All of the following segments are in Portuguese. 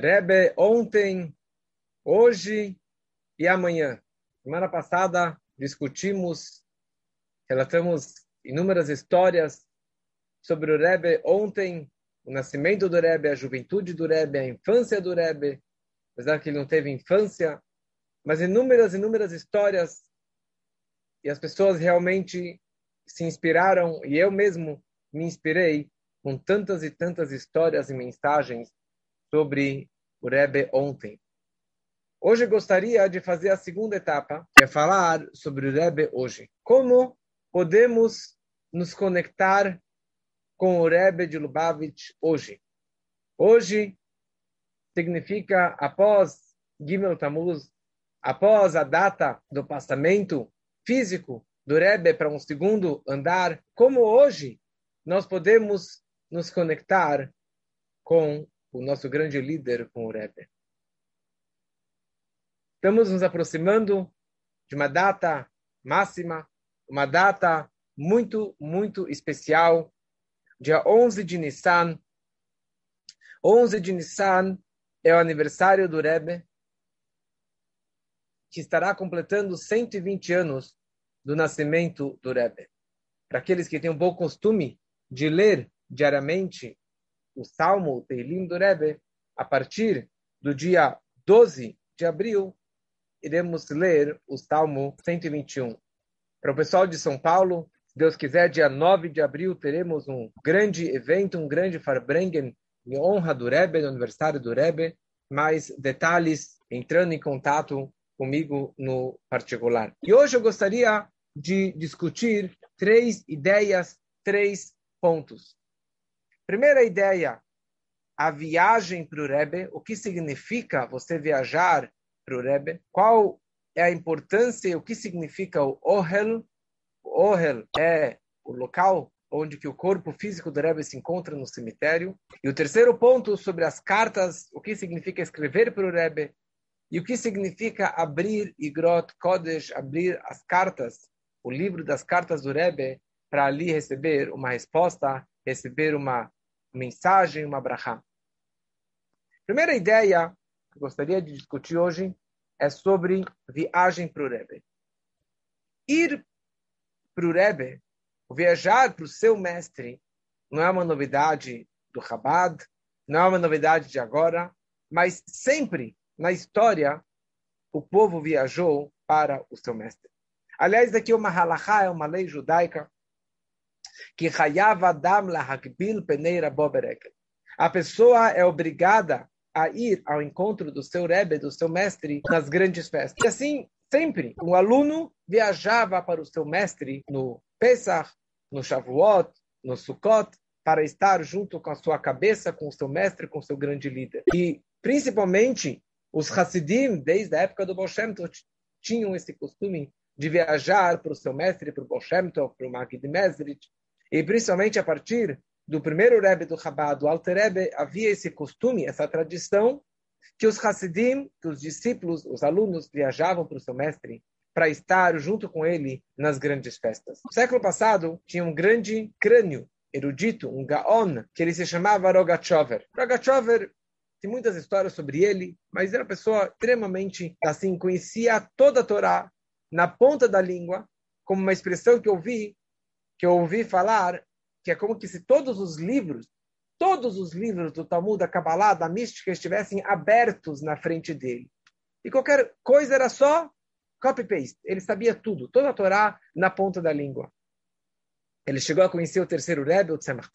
Rebbe ontem, hoje e amanhã. Semana passada discutimos, relatamos inúmeras histórias sobre o Rebbe ontem, o nascimento do Rebbe, a juventude do Rebbe, a infância do Rebbe, apesar que ele não teve infância, mas inúmeras, inúmeras histórias e as pessoas realmente se inspiraram e eu mesmo me inspirei com tantas e tantas histórias e mensagens sobre o Rebbe ontem. Hoje gostaria de fazer a segunda etapa, que é falar sobre o Rebbe hoje. Como podemos nos conectar com o Rebbe de Lubavitch hoje? Hoje significa após Gimel Tammuz, após a data do passamento físico do Rebbe para um segundo andar, como hoje nós podemos nos conectar com o nosso grande líder, com o Rebbe. Estamos nos aproximando de uma data máxima, uma data muito, muito especial, dia 11 de Nissan. 11 de Nissan é o aniversário do Rebbe, que estará completando 120 anos do nascimento do Rebbe. Para aqueles que têm um bom costume de ler diariamente o Salmo, o Teilim do Rebbe, a partir do dia 12 de abril, iremos ler o Salmo 121. Para o pessoal de São Paulo, se Deus quiser, dia 9 de abril, teremos um grande evento, um grande Farbrengen, em honra do Rebbe, no aniversário do Rebbe. Mais detalhes entrando em contato comigo no particular. E hoje eu gostaria de discutir três ideias, três pontos. Primeira ideia, a viagem para o Rebbe, o que significa você viajar para o Rebbe, qual é a importância e o que significa o Ohel. O Ohel é o local onde que o corpo físico do Rebbe se encontra no cemitério. E o terceiro ponto sobre as cartas, o que significa escrever para o Rebbe, e o que significa abrir Igrot Kodesh, abrir as cartas, o livro das cartas do Rebbe, para ali receber uma resposta, receber uma mensagem, uma brachá. Primeira ideia que gostaria de discutir hoje é sobre viagem para o Rebbe. Ir para o Rebbe, viajar para o seu mestre, não é uma novidade do Chabad, não é uma novidade de agora, mas sempre na história o povo viajou para o seu mestre. Aliás, daqui uma halachá, é uma lei judaica, que Hayav Adam lahakbil peneira boberek. A pessoa é obrigada a ir ao encontro do seu Rebbe, do seu mestre, nas grandes festas. E assim, sempre, um aluno viajava para o seu mestre no Pesach, no Shavuot, no Sukkot, para estar junto com a sua cabeça, com o seu mestre, com o seu grande líder. E, principalmente, os Hassidim, desde a época do Baal Shem Tov, tinham esse costume de viajar para o seu mestre, para o Baal Shem Tov, para o Magid Mesrit, e principalmente a partir do primeiro Rebbe do Chabad, do Alter Rebbe, havia esse costume, essa tradição, que os Hassidim, que os discípulos, os alunos, viajavam para o seu mestre para estar junto com ele nas grandes festas. No século passado, tinha um grande crânio erudito, um Gaon, que ele se chamava Rogachover. Rogachover tem muitas histórias sobre ele, mas era uma pessoa extremamente, assim, conhecia toda a Torá na ponta da língua, como uma expressão que eu vi que eu ouvi falar que é como que se todos os livros, todos os livros do Talmud, da Kabbalah, da mística, estivessem abertos na frente dele. E qualquer coisa era só copy-paste. Ele sabia tudo, toda a Torá na ponta da língua. Ele chegou a conhecer o terceiro Rebbe, o Tzemach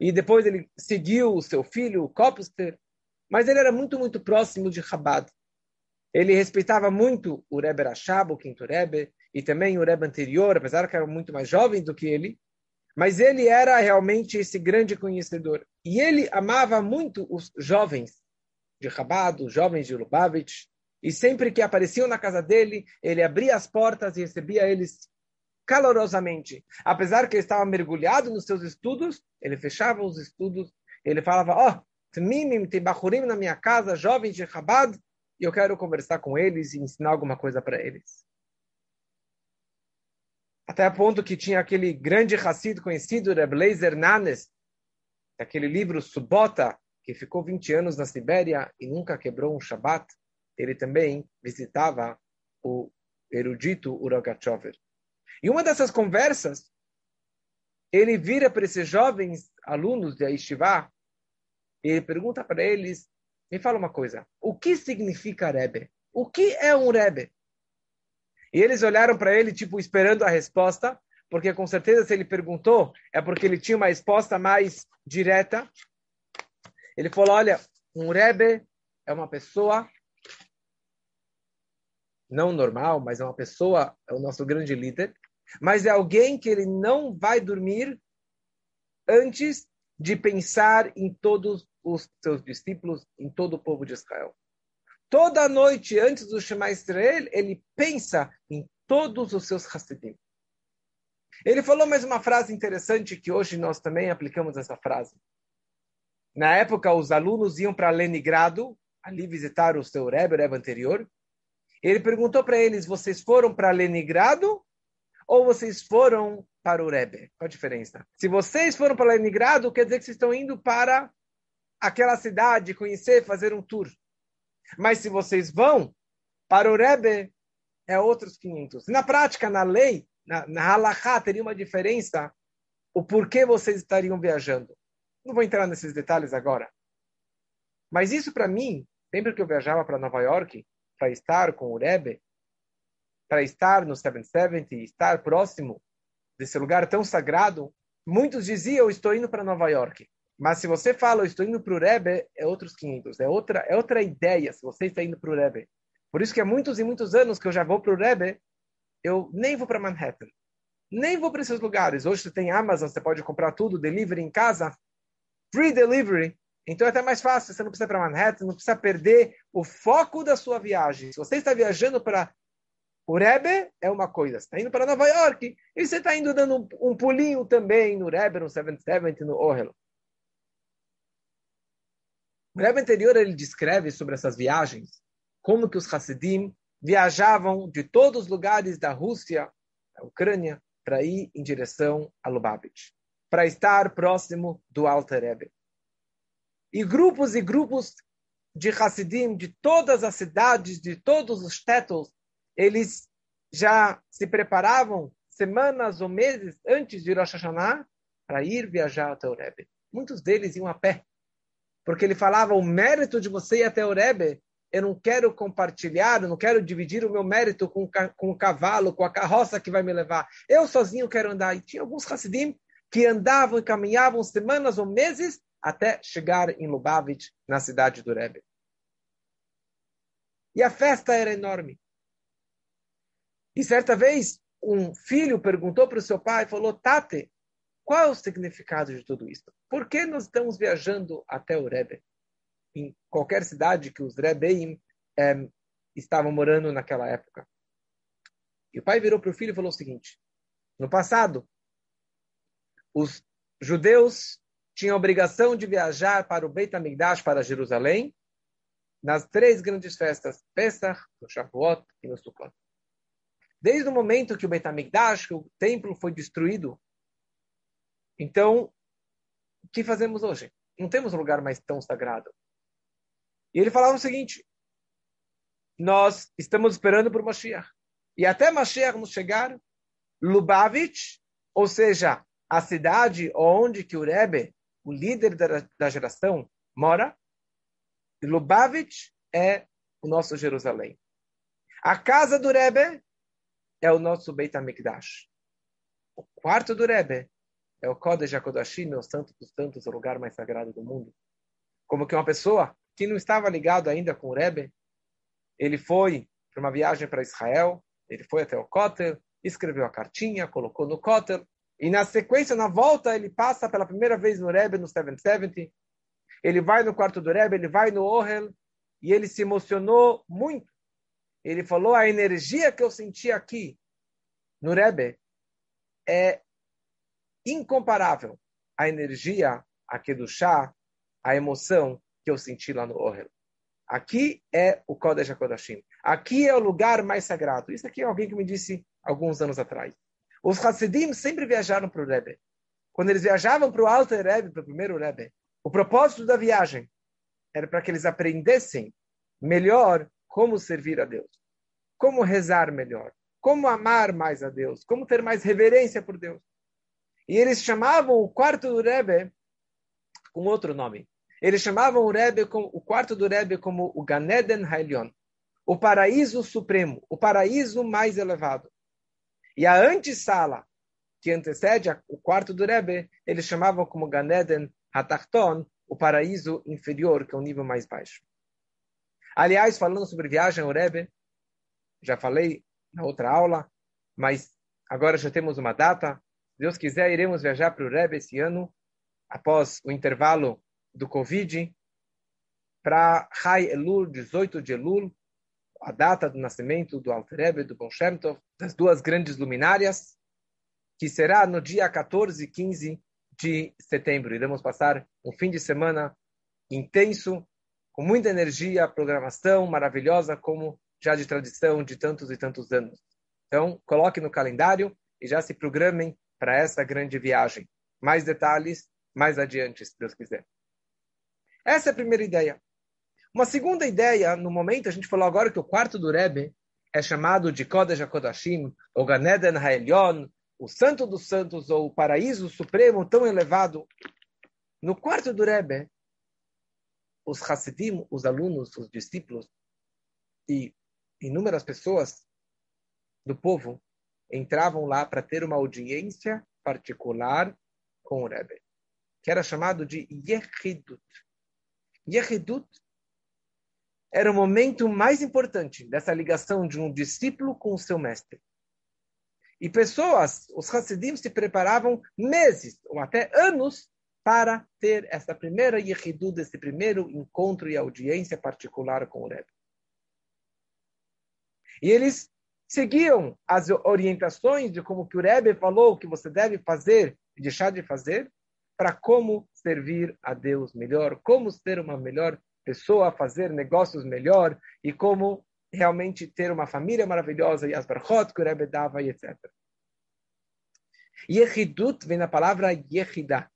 e depois ele seguiu o seu filho, o Kopster, mas ele era muito, muito próximo de Chabad. Ele respeitava muito o Rebbe Rashab, o quinto Rebbe, e também o Rebbe anterior, apesar que era muito mais jovem do que ele, mas ele era realmente esse grande conhecedor. E ele amava muito os jovens de Chabad, os jovens de Lubavitch, e sempre que apareciam na casa dele, ele abria as portas e recebia eles calorosamente. Apesar que ele estava mergulhado nos seus estudos, ele fechava os estudos, ele falava, ó, oh, tem bachurim na minha casa, jovens de Chabad, e eu quero conversar com eles e ensinar alguma coisa para eles. Até a ponto que tinha aquele grande Hassid conhecido, Rebleiser Nanes, aquele livro Subota, que ficou 20 anos na Sibéria e nunca quebrou um Shabat, ele também visitava o erudito Uragachover. E uma dessas conversas, ele vira para esses jovens alunos de Aishivá e pergunta para eles, me fala uma coisa, o que significa Rebbe? O que é um Rebbe? E eles olharam para ele, tipo, esperando a resposta, porque com certeza se ele perguntou, é porque ele tinha uma resposta mais direta. Ele falou, olha, um Rebbe é uma pessoa não normal, mas é uma pessoa, é o nosso grande líder, mas é alguém que ele não vai dormir antes de pensar em todos os seus discípulos, em todo o povo de Israel. Toda noite, antes do Shema Israel, ele pensa em todos os seus Hassidim. Ele falou mais uma frase interessante que hoje nós também aplicamos essa frase. Na época, os alunos iam para Leningrado, ali visitar o seu Rebbe, o Rebbe anterior. Ele perguntou para eles, vocês foram para Leningrado ou vocês foram para o Rebbe? Qual a diferença? Se vocês foram para Leningrado, quer dizer que vocês estão indo para aquela cidade, conhecer, fazer um tour. Mas se vocês vão para o Rebbe, é outros 500. Na prática, na lei, na, na halakha, teria uma diferença o porquê vocês estariam viajando. Não vou entrar nesses detalhes agora. Mas isso para mim, sempre que eu viajava para Nova York, para estar com o Rebbe, para estar no 770, estar próximo desse lugar tão sagrado, muitos diziam, eu estou indo para Nova York. Mas se você fala, eu estou indo para o Rebbe, é outros 500. É outra, é outra ideia se você está indo para o Rebbe. Por isso que há muitos e muitos anos que eu já vou para o Rebbe, eu nem vou para Manhattan. Nem vou para esses lugares. Hoje você tem Amazon, você pode comprar tudo, delivery em casa, free delivery. Então é até mais fácil, você não precisa ir para Manhattan, não precisa perder o foco da sua viagem. Se você está viajando para o Rebbe, é uma coisa. Você está indo para Nova York e você está indo dando um, um pulinho também no Rebbe, no 770, no Ohel. O Rebbe anterior ele descreve sobre essas viagens como que os Hassidim viajavam de todos os lugares da Rússia, da Ucrânia, para ir em direção a Lubavitch, para estar próximo do Alter Rebbe. E grupos e grupos de Hassidim de todas as cidades, de todos os tétulos, eles já se preparavam semanas ou meses antes de Rosh Hashanah para ir viajar até o Rebbe. Muitos deles iam a pé porque ele falava o mérito de você ir até o Rebbe, eu não quero compartilhar, eu não quero dividir o meu mérito com, com o cavalo, com a carroça que vai me levar. Eu sozinho quero andar. E tinha alguns Hassidim que andavam e caminhavam semanas ou meses até chegar em Lubavitch, na cidade do Rebbe. E a festa era enorme. E certa vez, um filho perguntou para o seu pai, falou, Tate, qual é o significado de tudo isso? Por que nós estamos viajando até o Rebbe? Em qualquer cidade que os Rebbeim é, estavam morando naquela época. E o pai virou para o filho e falou o seguinte: no passado, os judeus tinham a obrigação de viajar para o Beit HaMikdash, para Jerusalém, nas três grandes festas, Pesach, no Shavuot e no Sukkot. Desde o momento que o Beit HaMikdash, o templo foi destruído, então, o que fazemos hoje? Não temos um lugar mais tão sagrado. E ele falava o seguinte: nós estamos esperando por Mashiach. E até Mashiach nos chegar, Lubavitch, ou seja, a cidade onde que o Rebbe, o líder da, da geração, mora, Lubavitch é o nosso Jerusalém. A casa do Rebbe é o nosso Beit HaMikdash. O quarto do Rebbe é o Kodesh HaKodashim, o Santo dos Santos, o lugar mais sagrado do mundo. Como que uma pessoa que não estava ligado ainda com o Rebbe, ele foi para uma viagem para Israel, ele foi até o Kotel, escreveu a cartinha, colocou no Kotel, e na sequência, na volta, ele passa pela primeira vez no Rebbe, no 770, ele vai no quarto do Rebbe, ele vai no Ohel, e ele se emocionou muito. Ele falou, a energia que eu senti aqui no Rebbe é incomparável a energia, a chá, a emoção que eu senti lá no Ohel. Aqui é o Kodesh HaKodashim. Aqui é o lugar mais sagrado. Isso aqui é alguém que me disse alguns anos atrás. Os Hasidim sempre viajaram para o Rebbe. Quando eles viajavam para o Alto Rebbe, para o primeiro Rebbe, o propósito da viagem era para que eles aprendessem melhor como servir a Deus, como rezar melhor, como amar mais a Deus, como ter mais reverência por Deus. E eles chamavam o quarto do Rebbe com outro nome. Eles chamavam o, Rebbe o quarto do Rebbe como o Ganeden Hailion, o paraíso supremo, o paraíso mais elevado. E a antessala, que antecede o quarto do Rebbe, eles chamavam como Ganeden Hatachton, o paraíso inferior, que é o nível mais baixo. Aliás, falando sobre viagem ao Rebbe, já falei na outra aula, mas agora já temos uma data. Deus quiser, iremos viajar para o Rebbe esse ano, após o intervalo do Covid, para Hai Elul, 18 de Elul, a data do nascimento do Alter Rebbe, do Bon das duas grandes luminárias, que será no dia 14 e 15 de setembro. Iremos passar um fim de semana intenso, com muita energia, programação maravilhosa, como já de tradição de tantos e tantos anos. Então, coloque no calendário e já se programem para essa grande viagem. Mais detalhes mais adiante, se Deus quiser. Essa é a primeira ideia. Uma segunda ideia, no momento, a gente falou agora que o quarto do Rebbe é chamado de Kodesh HaKodashim, ou Ganeden HaElyon, o Santo dos Santos, ou o Paraíso Supremo tão elevado. No quarto do Rebbe, os Hasidim, os alunos, os discípulos e inúmeras pessoas do povo entravam lá para ter uma audiência particular com o Rebbe, que era chamado de Yehidut. Yehidut era o momento mais importante dessa ligação de um discípulo com o seu mestre. E pessoas, os Hassidim, se preparavam meses ou até anos para ter essa primeira yehidud, esse primeiro encontro e audiência particular com o Rebbe. E eles seguiam as orientações de como que o Rebbe falou que você deve fazer e deixar de fazer para como servir a Deus melhor, como ser uma melhor pessoa, fazer negócios melhor e como realmente ter uma família maravilhosa e as brachot que o Rebbe dava e etc. Yehidut vem da palavra Yehidah.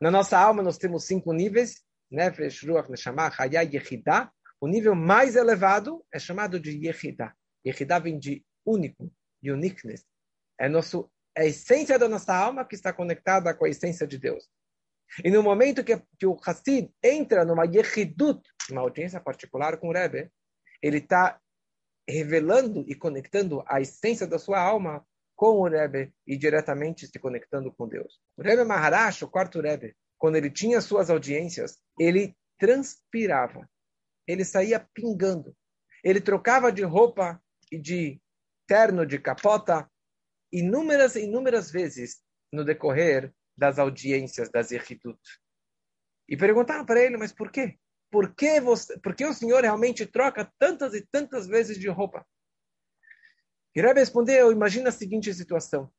Na nossa alma nós temos cinco níveis, Nefesh, Ruach, Neshama, Chaya, Yehidah. O nível mais elevado é chamado de Yehidah. Yehidah vem de único, uniqueness. É, nosso, é a essência da nossa alma que está conectada com a essência de Deus. E no momento que, que o Hassid entra numa Yehidut, uma audiência particular com o Rebbe, ele está revelando e conectando a essência da sua alma com o Rebbe e diretamente se conectando com Deus. O Rebbe Maharash, o quarto Rebbe, quando ele tinha suas audiências, ele transpirava, ele saía pingando, ele trocava de roupa e de terno, de capota, inúmeras inúmeras vezes no decorrer das audiências das Yehidut. E perguntaram para ele, mas por quê? Por que, você, por que o senhor realmente troca tantas e tantas vezes de roupa? E Rebbe respondeu, imagina a seguinte situação.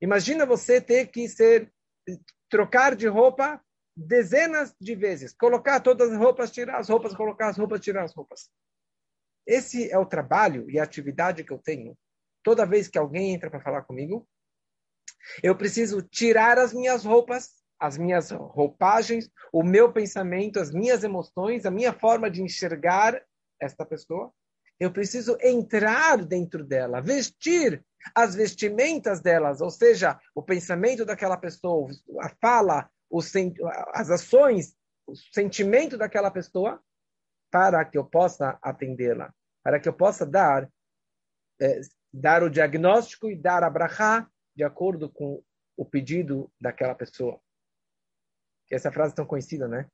Imagina você ter que ser trocar de roupa dezenas de vezes, colocar todas as roupas, tirar as roupas, colocar as roupas, tirar as roupas. Esse é o trabalho e a atividade que eu tenho. Toda vez que alguém entra para falar comigo, eu preciso tirar as minhas roupas, as minhas roupagens, o meu pensamento, as minhas emoções, a minha forma de enxergar esta pessoa. Eu preciso entrar dentro dela, vestir as vestimentas delas, ou seja, o pensamento daquela pessoa, a fala, as ações, o sentimento daquela pessoa, para que eu possa atendê-la, para que eu possa dar, eh, dar o diagnóstico e dar a brachá de acordo com o pedido daquela pessoa. Essa frase é tão conhecida, né?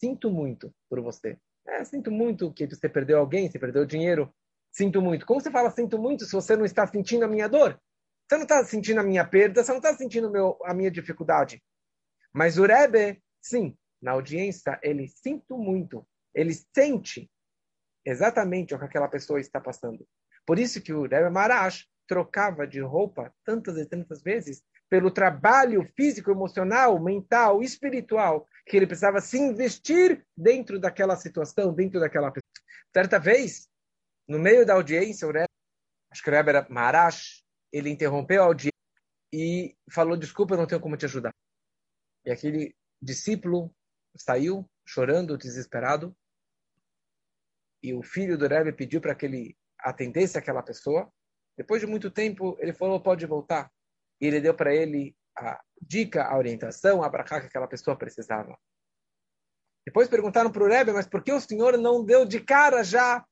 Sinto muito por você. É, sinto muito que você perdeu alguém, você perdeu dinheiro. Sinto muito. Como você fala sinto muito se você não está sentindo a minha dor? Você não está sentindo a minha perda, você não está sentindo meu, a minha dificuldade. Mas o Rebbe, sim, na audiência, ele sinto muito. Ele sente exatamente o que aquela pessoa está passando. Por isso que o Rebbe Marash trocava de roupa tantas e tantas vezes pelo trabalho físico, emocional, mental, espiritual que ele precisava se investir dentro daquela situação, dentro daquela pessoa. Certa vez, no meio da audiência, o Rebbe, acho que o Rebbe era Marash, ele interrompeu a audiência e falou, desculpa, eu não tenho como te ajudar. E aquele discípulo saiu chorando, desesperado. E o filho do Rebbe pediu para que ele atendesse aquela pessoa. Depois de muito tempo, ele falou: pode voltar. E ele deu para ele a dica, a orientação, a brachá que aquela pessoa precisava. Depois perguntaram para o Rebbe, mas por que o senhor não deu de cara já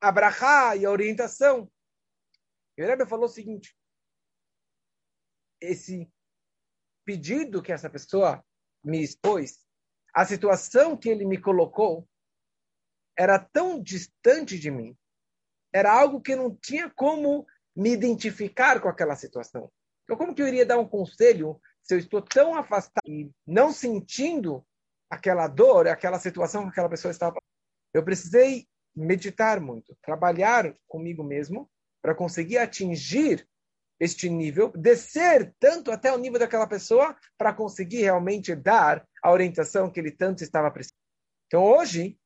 a brachá e a orientação? E o Rebbe falou o seguinte, esse pedido que essa pessoa me expôs, a situação que ele me colocou, era tão distante de mim, era algo que não tinha como me identificar com aquela situação. Então, como que eu iria dar um conselho se eu estou tão afastado e não sentindo aquela dor, aquela situação que aquela pessoa estava. Eu precisei meditar muito, trabalhar comigo mesmo para conseguir atingir este nível, descer tanto até o nível daquela pessoa para conseguir realmente dar a orientação que ele tanto estava precisando. Então hoje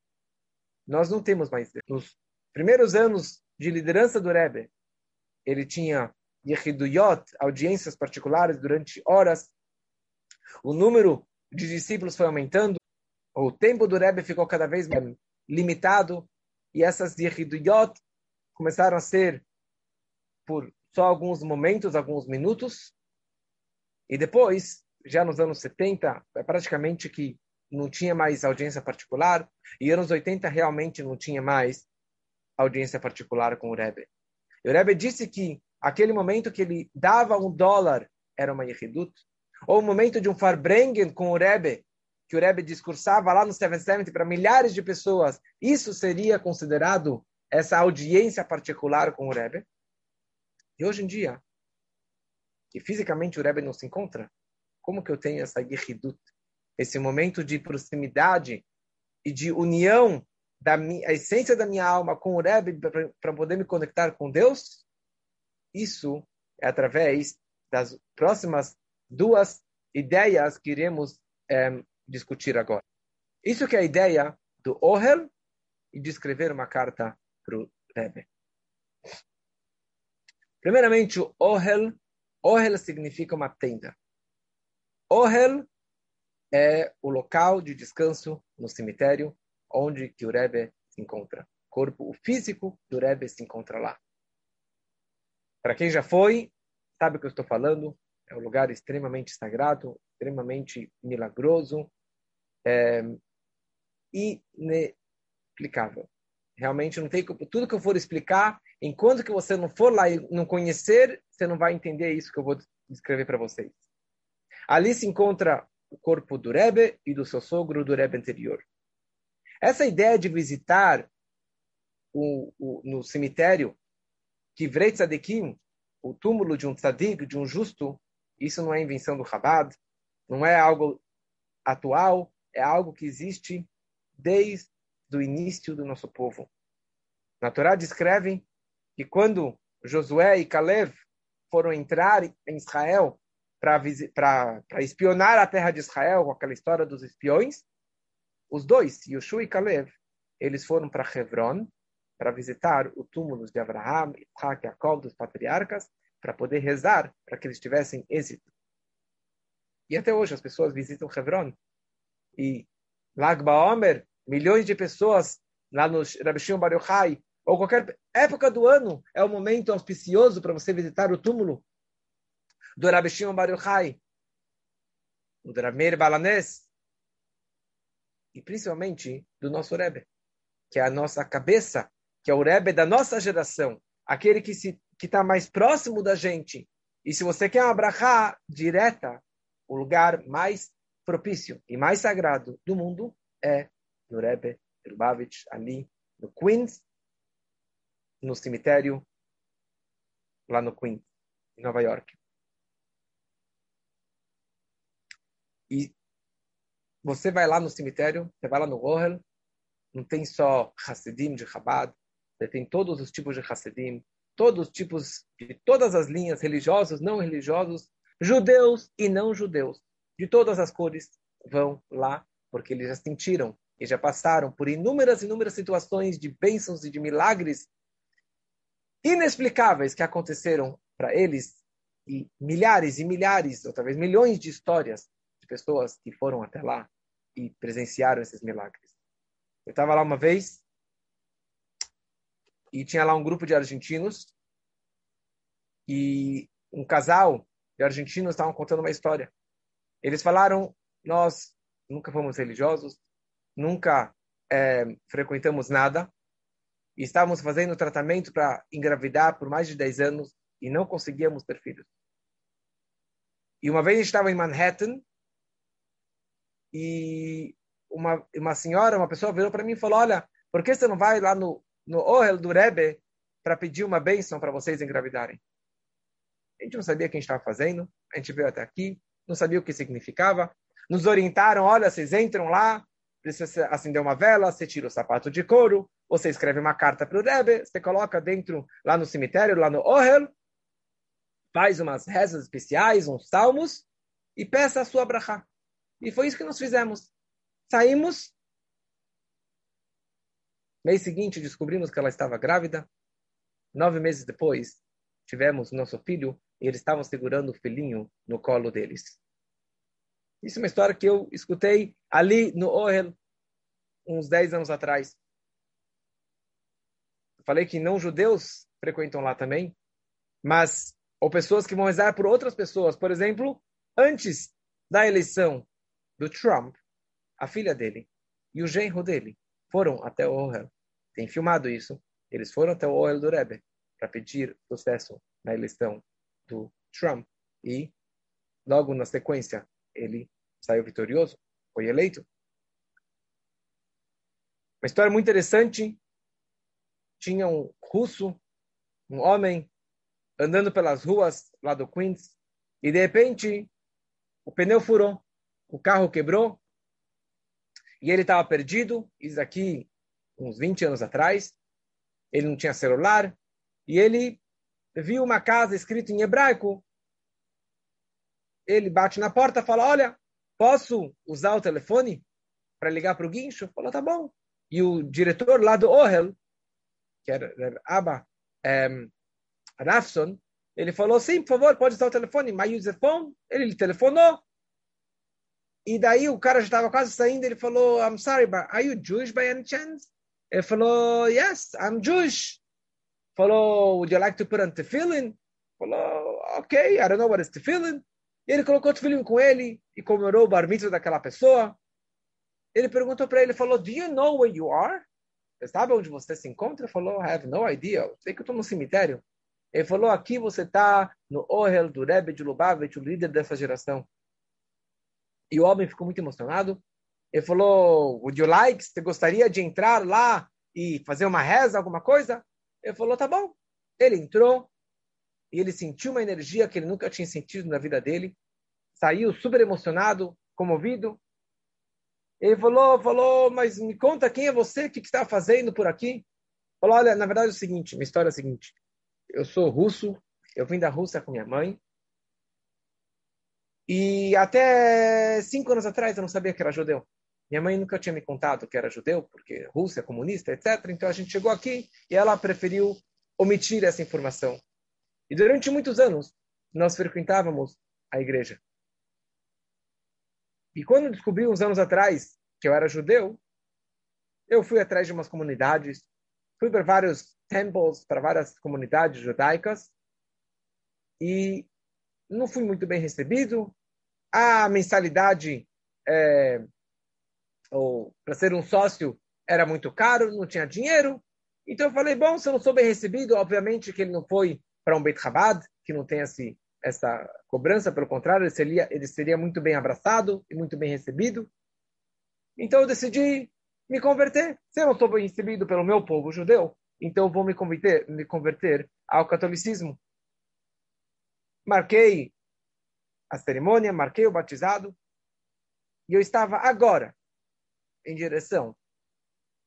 nós não temos mais. Nos primeiros anos de liderança do Rebbe, ele tinha Yehiduyot, audiências particulares durante horas. O número de discípulos foi aumentando, o tempo do Rebbe ficou cada vez mais limitado, e essas Yehiduyot começaram a ser por só alguns momentos, alguns minutos, e depois, já nos anos 70, é praticamente que não tinha mais audiência particular, e anos 80 realmente não tinha mais audiência particular com o Rebbe. E o Rebbe disse que aquele momento que ele dava um dólar era uma Yehidut, ou o momento de um Farbrengen com o Rebbe, que o Rebbe discursava lá no 770 para milhares de pessoas, isso seria considerado essa audiência particular com o Rebbe? E hoje em dia, que fisicamente o Rebbe não se encontra, como que eu tenho essa yehidut, esse momento de proximidade e de união da minha, a essência da minha alma com o Rebbe para poder me conectar com Deus? Isso é através das próximas duas ideias que iremos é, discutir agora. Isso que é a ideia do Ohel e de escrever uma carta para o Rebbe. Primeiramente, o Ohel. Ohel significa uma tenda. Ohel é o local de descanso no cemitério onde que o Rebbe se encontra. O corpo o físico do Rebbe se encontra lá. Para quem já foi, sabe o que eu estou falando. É um lugar extremamente sagrado, extremamente milagroso é, inexplicável. Realmente não tem tudo que eu for explicar, enquanto que você não for lá e não conhecer, você não vai entender isso que eu vou descrever para vocês. Ali se encontra o corpo do Rebbe e do seu sogro do Rebbe anterior. Essa ideia de visitar o, o, no cemitério Kivrei Tzadikim, o túmulo de um tzadik, de um justo, isso não é invenção do Chabad, não é algo atual, é algo que existe desde o início do nosso povo. Na Torá descreve que quando Josué e Caleb foram entrar em Israel para espionar a terra de Israel, com aquela história dos espiões, os dois, Yoshua e Caleb, eles foram para Hebron para visitar o túmulo de Abraham, Isaac e Jacob, dos patriarcas, para poder rezar para que eles tivessem êxito. E até hoje as pessoas visitam Hebron e Lag Baomer, milhões de pessoas lá no Rabi Bar Yochai, ou qualquer época do ano, é o momento auspicioso para você visitar o túmulo do Rabi Shimon Bar Yochai, o Dramer Balanés, e principalmente do nosso Rebbe, que é a nossa cabeça, que é o Rebbe da nossa geração, aquele que está mais próximo da gente. E se você quer uma direta, o lugar mais propício e mais sagrado do mundo é no Rebbe Lubavitch, ali no Queens, no cemitério lá no Queens, em Nova York. E você vai lá no cemitério, você vai lá no Ohel, não tem só Hassidim de Chabad, você tem todos os tipos de Hassidim, todos os tipos de todas as linhas religiosos, não religiosos, judeus e não judeus. De todas as cores vão lá, porque eles já sentiram e já passaram por inúmeras, inúmeras situações de bênçãos e de milagres inexplicáveis que aconteceram para eles e milhares e milhares, ou talvez milhões de histórias pessoas que foram até lá e presenciaram esses milagres. Eu estava lá uma vez e tinha lá um grupo de argentinos e um casal de argentinos estavam contando uma história. Eles falaram: nós nunca fomos religiosos, nunca é, frequentamos nada, e estávamos fazendo tratamento para engravidar por mais de 10 anos e não conseguíamos ter filhos. E uma vez a gente estava em Manhattan e uma, uma senhora, uma pessoa virou para mim e falou: Olha, por que você não vai lá no, no Ohel do Rebbe para pedir uma bênção para vocês engravidarem? A gente não sabia o que a gente estava fazendo, a gente veio até aqui, não sabia o que significava. Nos orientaram: olha, vocês entram lá, precisa acender uma vela, você tira o sapato de couro, você escreve uma carta para o Rebbe, você coloca dentro, lá no cemitério, lá no Ohel, faz umas rezas especiais, uns salmos, e peça a sua brachá. E foi isso que nós fizemos. Saímos. Mês seguinte, descobrimos que ela estava grávida. Nove meses depois, tivemos nosso filho e eles estavam segurando o filhinho no colo deles. Isso é uma história que eu escutei ali no Ohel, uns dez anos atrás. Eu falei que não judeus frequentam lá também, mas ou pessoas que vão rezar por outras pessoas. Por exemplo, antes da eleição do Trump, a filha dele e o genro dele foram até o Ohel. Tem filmado isso. Eles foram até o Ohel do Rebbe para pedir sucesso na eleição do Trump e logo na sequência ele saiu vitorioso, foi eleito. Uma história muito interessante. Tinha um russo, um homem andando pelas ruas lá do Queens e de repente o pneu furou, o carro quebrou e ele estava perdido, isso aqui uns 20 anos atrás. Ele não tinha celular e ele viu uma casa escrita em hebraico. Ele bate na porta e fala: Olha, posso usar o telefone para ligar para o guincho? Falou: Tá bom. E o diretor lá do Ohel, que era Abba, um, Rafson, ele falou, sim, por favor, pode usar o telefone. My user phone. Ele telefonou. E daí o cara já estava quase saindo. Ele falou, I'm sorry, but are you Jewish by any chance? Ele falou, yes, I'm Jewish. Falou, would you like to put on tefillin? Falou, ok, I don't know what is tefillin. E ele colocou tefillin com ele e comemorou o bar mitzvah daquela pessoa. Ele perguntou para ele, falou, do you know where you are? Você sabe onde você se encontra? Ele falou, I have no idea. Eu sei que eu estou no cemitério. Ele falou, aqui você está no Ohel do Rebbe de Lubavitch, o líder dessa geração. E o homem ficou muito emocionado. Ele falou, would you like? Você gostaria de entrar lá e fazer uma reza, alguma coisa? Ele falou, tá bom. Ele entrou e ele sentiu uma energia que ele nunca tinha sentido na vida dele. Saiu super emocionado, comovido. Ele falou, falou, mas me conta quem é você, o que, está fazendo por aqui? Falou, olha, na verdade é o seguinte, minha história é a seguinte eu sou russo, eu vim da Rússia com minha mãe. E até cinco anos atrás eu não sabia que era judeu. Minha mãe nunca tinha me contado que era judeu, porque Rússia, comunista, etc. Então a gente chegou aqui e ela preferiu omitir essa informação. E durante muitos anos nós frequentávamos a igreja. E quando descobri uns anos atrás que eu era judeu, eu fui atrás de umas comunidades, fui para vários templos, para várias comunidades judaicas, e não fui muito bem recebido. A mensalidade é, para ser um sócio era muito caro, não tinha dinheiro. Então eu falei, bom, se eu não sou bem recebido, obviamente que ele não foi para um Beit Chabad, que não tem esse, essa cobrança, pelo contrário, ele seria, ele seria muito bem abraçado e muito bem recebido. Então eu decidi me converter. Se eu não estou bem recebido pelo meu povo judeu, então eu vou me converter, me converter ao catolicismo. Marquei a cerimônia, marquei o batizado, e eu estava agora em direção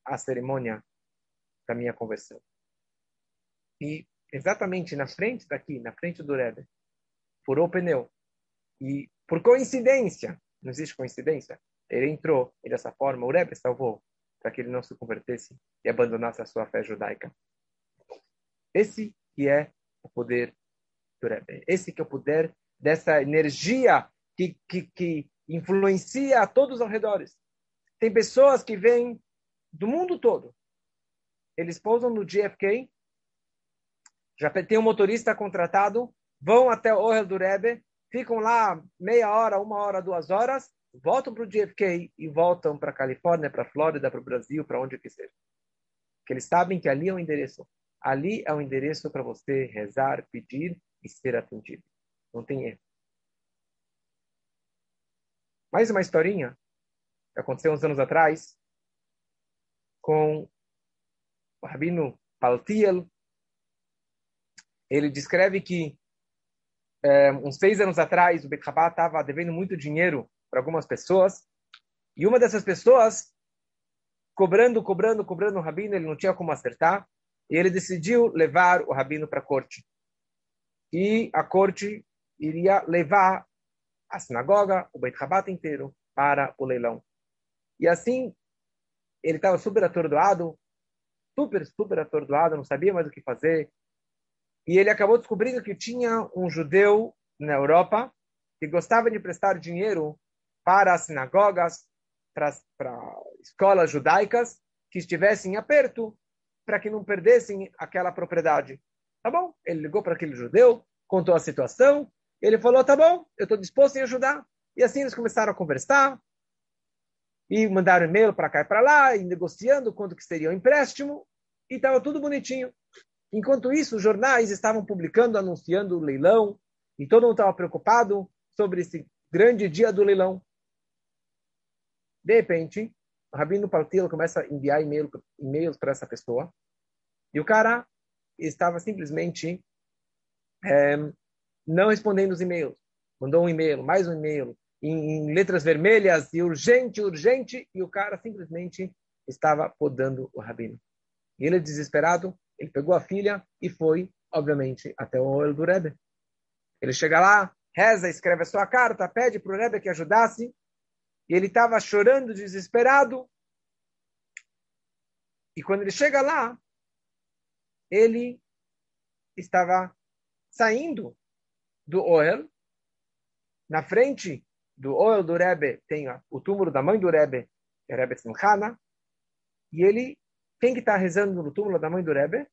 à cerimônia da minha conversão. E exatamente na frente daqui, na frente do Rebbe, furou o pneu. E por coincidência, não existe coincidência, ele entrou e dessa forma o Rebbe salvou para que ele não se convertesse e abandonasse a sua fé judaica. Esse que é o poder do Rebbe. Esse que é o poder dessa energia que, que, que influencia a todos ao redor. tem pessoas que vêm do mundo todo. Eles pousam no JFK, já tem um motorista contratado, vão até o Ohel do Rebbe, ficam lá meia hora, uma hora, duas horas, voltam para o JFK e voltam para a Califórnia, para a Flórida, para o Brasil, para onde que seja. Porque eles sabem que ali é o endereço. Ali é o endereço para você rezar, pedir e ser atendido. Não tem erro. Mais uma historinha que aconteceu uns anos atrás com o Rabino Paltiel. Ele descreve que é, uns seis anos atrás o Bet estava devendo muito dinheiro para algumas pessoas e uma dessas pessoas cobrando, cobrando, cobrando o Rabino, ele não tinha como acertar e ele decidiu levar o Rabino para a corte. E a corte iria levar a sinagoga, o Beit Rabat inteiro, para o leilão. E assim, ele estava super atordoado, super, super atordoado, não sabia mais o que fazer. E ele acabou descobrindo que tinha um judeu na Europa que gostava de prestar dinheiro para as sinagogas, para, para escolas judaicas que estivessem aperto, para que não perdessem aquela propriedade. Tá bom? Ele ligou para aquele judeu, contou a situação, ele falou: tá bom, eu estou disposto em ajudar. E assim eles começaram a conversar e mandaram e-mail para cá e para lá, e negociando quanto que seria o empréstimo, e estava tudo bonitinho. Enquanto isso, os jornais estavam publicando, anunciando o leilão, e todo mundo estava preocupado sobre esse grande dia do leilão. De repente, o Rabino Paltilo começa a enviar e-mails para essa pessoa, e o cara estava simplesmente é, não respondendo os e-mails. Mandou um e-mail, mais um e-mail, em, em, letras vermelhas, e urgente, urgente, e o cara simplesmente estava podando o rabino. E ele, desesperado, ele pegou a filha e foi, obviamente, até o olho do Rebbe. Ele chega lá, reza, escreve a sua carta, pede para o Rebbe que ajudasse, e ele estava chorando, desesperado. E quando ele chega lá, ele estava saindo do Ohel. Na frente do Ohel do Rebbe tem o túmulo da mãe do Rebbe, que é Rebbe Simchana. E ele, quem que está rezando no túmulo da mãe do Rebbe?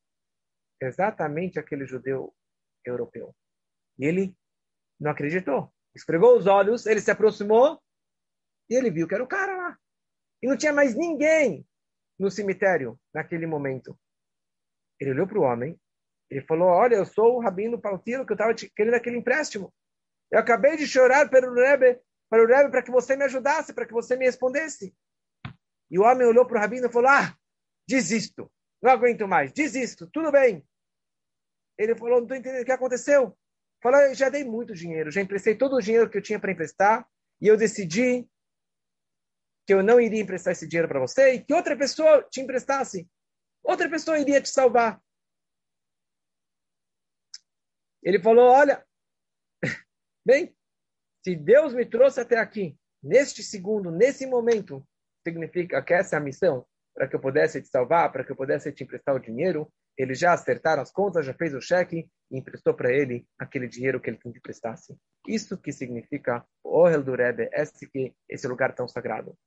Exatamente aquele judeu europeu. E ele não acreditou. Esfregou os olhos, ele se aproximou e ele viu que era o cara lá. E não tinha mais ninguém no cemitério naquele momento. Ele olhou para o homem ele falou: Olha, eu sou o Rabino Paltilo, que eu estava querendo aquele empréstimo. Eu acabei de chorar para o Rebbe, para o Rebbe, para que você me ajudasse, para que você me respondesse. E o homem olhou para o Rabino e falou: Ah, desisto, não aguento mais, desisto, tudo bem. Ele falou: Não estou entendendo o que aconteceu. Falou: Eu já dei muito dinheiro, já emprestei todo o dinheiro que eu tinha para emprestar, e eu decidi que eu não iria emprestar esse dinheiro para você e que outra pessoa te emprestasse. Outra pessoa iria te salvar. Ele falou: Olha, bem, se Deus me trouxe até aqui, neste segundo, nesse momento, significa que essa é a missão para que eu pudesse te salvar, para que eu pudesse te emprestar o dinheiro. Eles já acertaram as contas, já fez o cheque e emprestou para ele aquele dinheiro que ele tem que prestasse. Isso que significa o Ohel Rebbe, esse, esse lugar tão sagrado.